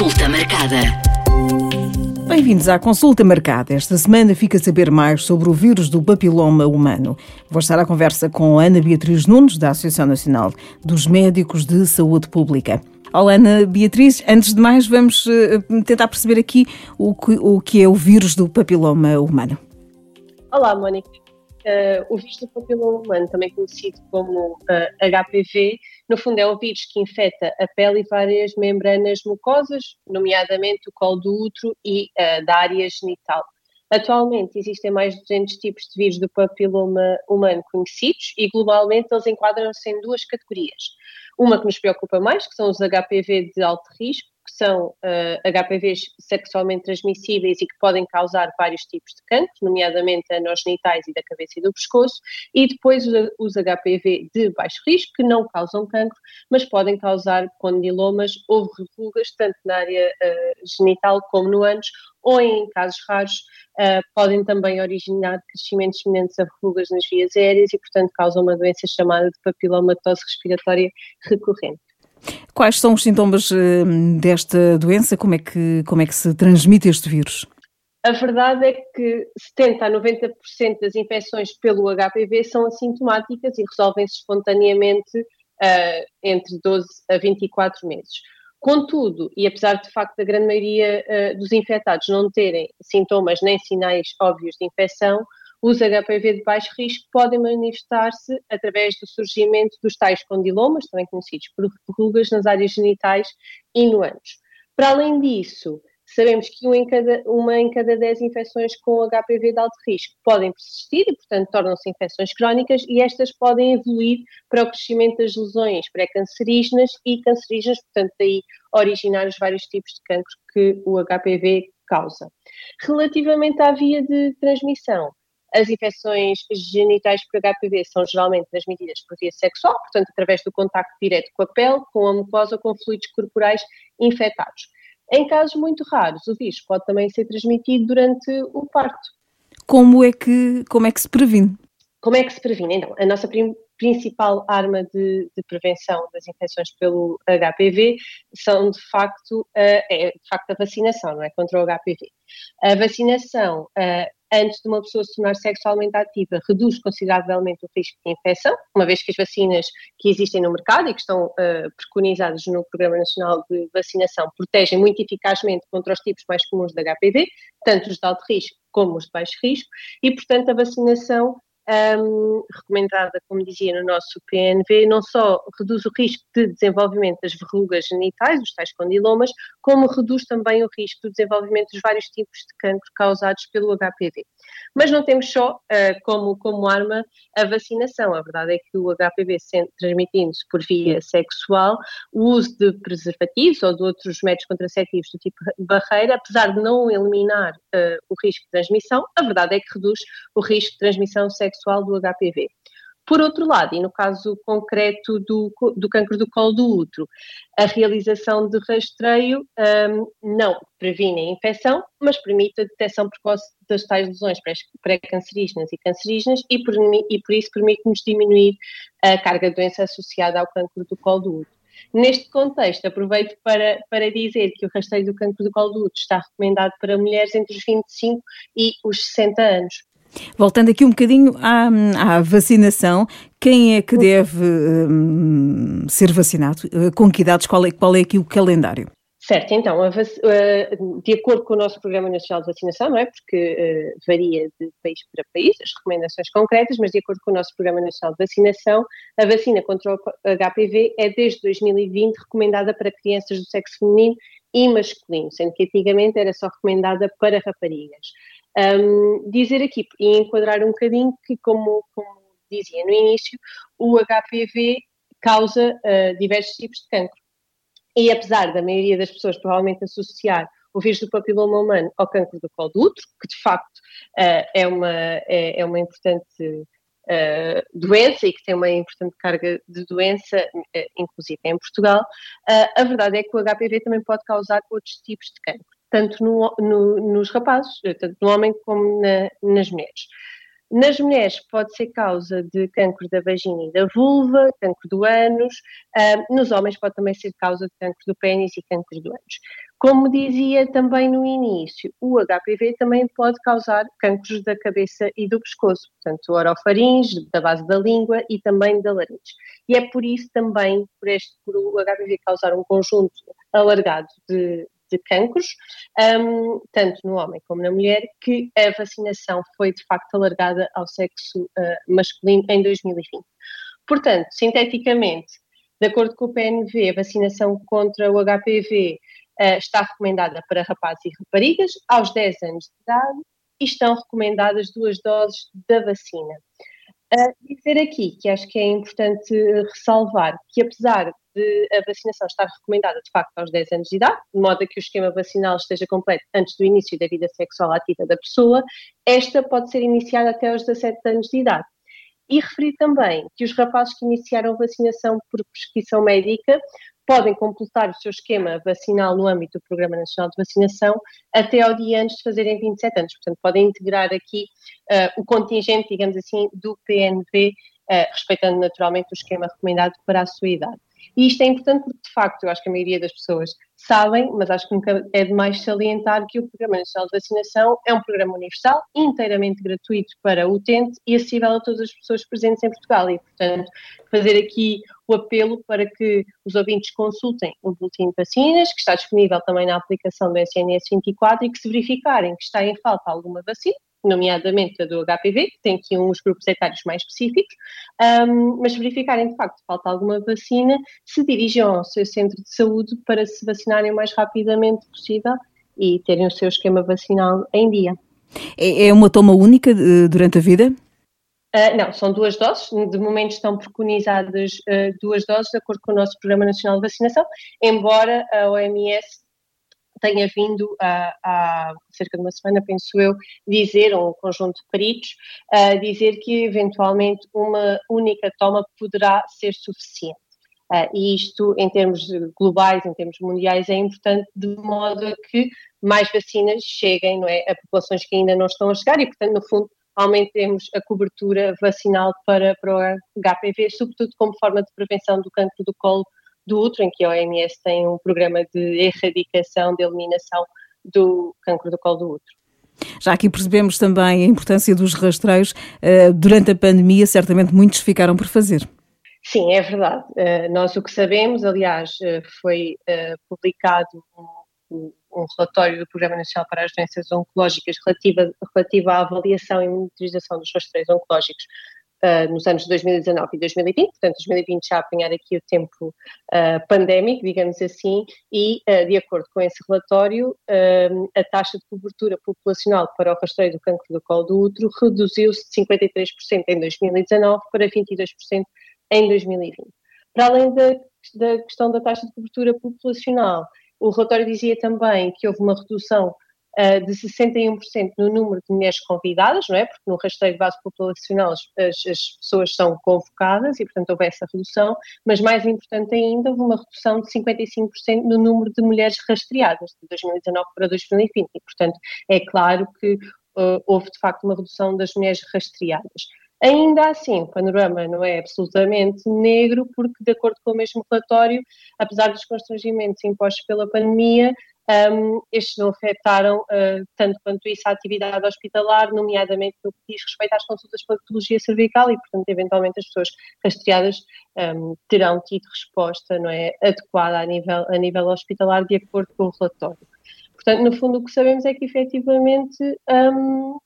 Consulta marcada. Bem-vindos à consulta marcada. Esta semana fica a saber mais sobre o vírus do papiloma humano. Vou estar à conversa com Ana Beatriz Nunes, da Associação Nacional dos Médicos de Saúde Pública. Olá, Ana Beatriz. Antes de mais, vamos eh, tentar perceber aqui o que, o que é o vírus do papiloma humano. Olá, Mónica. Uh, o vírus do papiloma humano, também conhecido como uh, eh, HPV, no fundo é um vírus que infecta a pele e várias membranas mucosas, nomeadamente o colo do útero e uh, da área genital. Atualmente existem mais de 200 tipos de vírus do papiloma humano conhecidos e globalmente eles enquadram-se em duas categorias. Uma que nos preocupa mais, que são os HPV de alto risco, são uh, eh, HPVs sexualmente transmissíveis e que podem causar vários tipos de cancro, nomeadamente nos genitais e da cabeça e do pescoço, e depois os HPV de baixo risco, que não causam cancro, mas podem causar condilomas ou verrugas, tanto na área uh, genital como no ânus, ou em casos raros, uh, podem também originar crescimentos semelhantes a verrugas nas vias aéreas e, portanto, causam uma doença chamada de papilomatose respiratória recorrente. Quais são os sintomas eh, desta doença? Como é, que, como é que se transmite este vírus? A verdade é que 70 a 90% das infecções pelo HPV são assintomáticas e resolvem-se espontaneamente uh, entre 12 a 24 meses. Contudo, e apesar de facto da grande maioria uh, dos infectados não terem sintomas nem sinais óbvios de infecção, os HPV de baixo risco podem manifestar-se através do surgimento dos tais condilomas, também conhecidos por verrugas nas áreas genitais e no ânus. Para além disso, sabemos que uma em, cada, uma em cada 10 infecções com HPV de alto risco podem persistir e, portanto, tornam-se infecções crónicas e estas podem evoluir para o crescimento das lesões pré-cancerígenas e cancerígenas, portanto, daí originar os vários tipos de cancro que o HPV causa. Relativamente à via de transmissão, as infecções genitais por HPV são geralmente transmitidas por via sexual, portanto, através do contacto direto com a pele, com a mucosa ou com fluidos corporais infectados. Em casos muito raros, o vírus pode também ser transmitido durante o parto. Como é que, como é que se previne? Como é que se previne? Então, a nossa principal arma de, de, prevenção das infecções pelo HPV são, de facto, uh, é de facto a vacinação, não é? Contra o HPV. A vacinação uh, antes de uma pessoa se tornar sexualmente ativa, reduz consideravelmente o risco de infecção, uma vez que as vacinas que existem no mercado e que estão uh, preconizadas no Programa Nacional de Vacinação protegem muito eficazmente contra os tipos mais comuns de HPV, tanto os de alto risco como os de baixo risco, e, portanto, a vacinação um, recomendada, como dizia no nosso PNV, não só reduz o risco de desenvolvimento das verrugas genitais, os tais condilomas, como reduz também o risco do desenvolvimento dos vários tipos de cancro causados pelo HPV. Mas não temos só uh, como, como arma a vacinação. A verdade é que o HPV, transmitindo-se por via sexual, o uso de preservativos ou de outros métodos contraceptivos do tipo barreira, apesar de não eliminar uh, o risco de transmissão, a verdade é que reduz o risco de transmissão sexual do HPV. Por outro lado, e no caso concreto do, do cancro do colo do útero, a realização de rastreio um, não previne a infecção, mas permite a detecção precoce das tais lesões pré-cancerígenas e cancerígenas e por, e por isso permite-nos diminuir a carga de doença associada ao cancro do colo do útero. Neste contexto, aproveito para, para dizer que o rastreio do cancro do colo do útero está recomendado para mulheres entre os 25 e os 60 anos. Voltando aqui um bocadinho à, à vacinação, quem é que deve um, ser vacinado? Eh, com que idades? Qual é, qual é aqui o calendário? Certo, então, de acordo com o nosso Programa Nacional de Vacinação, não é? Porque uh, varia de país para país as recomendações concretas, mas de acordo com o nosso Programa Nacional de Vacinação, a vacina contra o HPV é desde 2020 recomendada para crianças do sexo feminino e masculino, sendo que antigamente era só recomendada para raparigas. Um, dizer aqui e enquadrar um bocadinho que, como, como dizia no início, o HPV causa uh, diversos tipos de cancro. E apesar da maioria das pessoas provavelmente associar o vírus do papiloma humano ao cancro do colo do útero, que de facto uh, é, uma, é, é uma importante uh, doença e que tem uma importante carga de doença, inclusive em Portugal, a verdade é que o HPV também pode causar outros tipos de cancro tanto no, no, nos rapazes, tanto no homem como na, nas mulheres. Nas mulheres pode ser causa de cancro da vagina e da vulva, cancro do ânus, uh, nos homens pode também ser causa de cancro do pênis e cancro do ânus. Como dizia também no início, o HPV também pode causar cancros da cabeça e do pescoço, portanto, orofaringe, da base da língua e também da laringe. E é por isso também, por, este, por o HPV causar um conjunto alargado de, de cancros, um, tanto no homem como na mulher, que a vacinação foi de facto alargada ao sexo uh, masculino em 2020. Portanto, sinteticamente, de acordo com o PNV, a vacinação contra o HPV uh, está recomendada para rapazes e raparigas aos 10 anos de idade e estão recomendadas duas doses da vacina. Uh, dizer aqui que acho que é importante ressalvar que, apesar de a vacinação estar recomendada de facto aos 10 anos de idade, de modo a que o esquema vacinal esteja completo antes do início da vida sexual ativa da pessoa, esta pode ser iniciada até aos 17 anos de idade. E referir também que os rapazes que iniciaram vacinação por prescrição médica podem completar o seu esquema vacinal no âmbito do Programa Nacional de Vacinação até ao dia antes de fazerem 27 anos. Portanto, podem integrar aqui uh, o contingente, digamos assim, do PNV, uh, eh, respeitando naturalmente o esquema recomendado para a sua idade. E isto é importante porque, de facto, eu acho que a maioria das pessoas sabem, mas acho que nunca é demais salientar que o Programa Nacional de Vacinação é um programa universal, inteiramente gratuito para o utente e acessível a todas as pessoas presentes em Portugal. E, portanto, fazer aqui o apelo para que os ouvintes consultem o boletim de vacinas, que está disponível também na aplicação do SNS 24 e que se verificarem que está em falta alguma vacina, nomeadamente a do HPV, que tem aqui uns grupos etários mais específicos, um, mas verificarem de facto falta alguma vacina, se dirijam ao seu centro de saúde para se vacinarem o mais rapidamente possível e terem o seu esquema vacinal em dia. É, é uma toma única eh, durante a vida? Uh, não, são duas doses. De momento estão preconizadas uh, duas doses, de acordo com o nosso Programa Nacional de Vacinação, embora a OMS tenha vindo há, cerca de uma semana, penso eu, dizer, um conjunto de peritos, uh, dizer que eventualmente uma única toma poderá ser suficiente. Uh, e isto, em termos globais, em termos mundiais, é importante de modo a que mais vacinas cheguem não é, a populações que ainda não estão a chegar e, portanto, no fundo, aumentemos a cobertura vacinal para, para o HPV, sobretudo como forma de prevenção do cancro do colo do útero, em que a OMS tem um programa de erradicação, de eliminação do cancro do colo do útero. Já aqui percebemos também a importância dos rastreios. Eh, durante a pandemia, certamente muitos ficaram por fazer. Sim, é verdade. Eh, nós o que sabemos, aliás, eh, foi publicado um, um relatório do Programa Nacional para as Doenças Oncológicas relativa, relativa à avaliação e monitorização dos rastreios oncológicos uh, nos anos 2019 e 2020, portanto 2020 já a apanhar aqui o tempo uh, pandémico, digamos assim, e uh, de acordo com esse relatório, a taxa de cobertura populacional para o rastreio do cancro do colo do útero reduziu-se de 53% em 2019 para 22% em 2020. Para além da, da questão da taxa de cobertura populacional, o relatório dizia também que houve uma redução uh, de 61% no número de mulheres convidadas, não é? Porque no rastreio de base populacional as, as, pessoas são convocadas e, portanto, houve essa redução, mas mais importante ainda, houve uma redução de 55% no número de mulheres rastreadas, de 2019 para 2020, e, portanto, é claro que uh, houve de facto uma redução das mulheres rastreadas. Ainda assim, o panorama não é absolutamente negro, porque, de acordo com o mesmo relatório, apesar dos constrangimentos impostos pela pandemia, um, estes não afetaram uh, tanto quanto isso a atividade hospitalar, nomeadamente no que diz respeito às consultas para patologia cervical e, portanto, eventualmente as pessoas rastreadas um, terão tido resposta não é, adequada a nível, a nível hospitalar de acordo com o relatório. Portanto, no fundo, o que sabemos é que efetivamente um,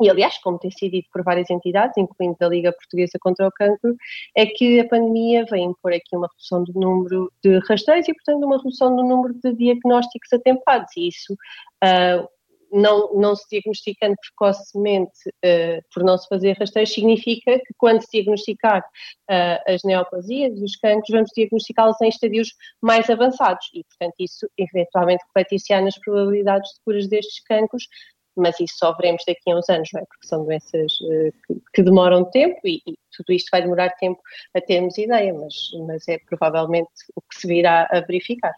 e aliás, como tem sido dito por várias entidades, incluindo a Liga Portuguesa contra o Cancro, é que a pandemia vem impor aqui uma redução do número de rastreios e, portanto, uma redução do número de diagnósticos atempados. E isso, uh, não, não se diagnosticando precocemente uh, por não se fazer rastreios, significa que quando se diagnosticar uh, as neoplasias, os cancros, vamos diagnosticá-los em estadios mais avançados e, portanto, isso eventualmente refletir-se-á nas probabilidades de curas destes cancros, mas isso só veremos daqui a uns anos, não é? Porque são doenças uh, que, que, demoram tempo e, e, tudo isto vai demorar tempo a termos ideia, mas, mas é provavelmente o que se virá a verificar.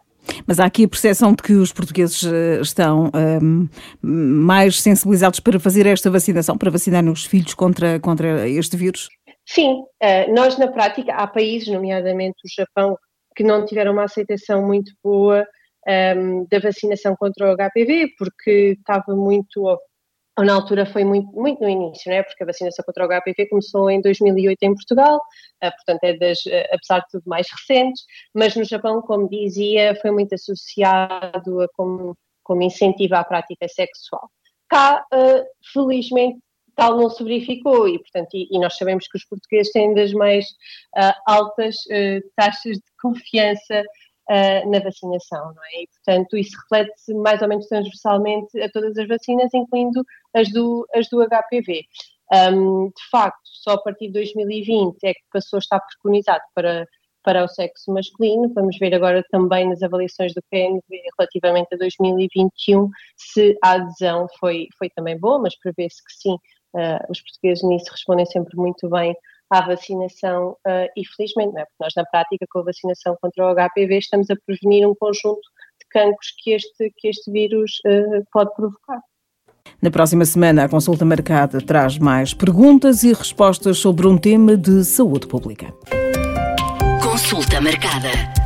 Mas há aqui a percepção de que os portugueses eh, estão um, mais sensibilizados para fazer esta vacinação, para vacinar os filhos contra, contra este vírus? Sim, uh, nós na prática, há países, nomeadamente o Japão, que não tiveram uma aceitação muito boa um, da vacinação contra o HPV, porque estava muito ou na altura foi muito, muito no início, né? porque a vacinação contra o HPV começou em 2008 em Portugal, uh, portanto é das, uh, apesar de tudo, mais recentes, mas no Japão, como dizia, foi muito associado a como, como incentivo à prática sexual. Cá, uh, felizmente, tal não se verificou e, portanto, e, e, nós sabemos que os portugueses têm das mais altas taxas de confiança uh, na vacinação, não é? E, portanto, isso reflete-se mais ou menos transversalmente a todas as vacinas, incluindo as do, as do HPV. Um, de facto, só a partir de 2020 é que passou a estar preconizado para, para o sexo masculino. Vamos ver agora também nas avaliações do PNV relativamente a 2021 se a adesão foi, foi também boa, mas prevê-se que sim. Uh, os portugueses nisso respondem sempre muito bem à vacinação uh, e felizmente, não é? porque nós na prática com a vacinação contra o HPV estamos a prevenir um conjunto de cancros que este, que este vírus uh, pode provocar. Na próxima semana, a consulta marcada traz mais perguntas e respostas sobre um tema de saúde pública. Consulta marcada.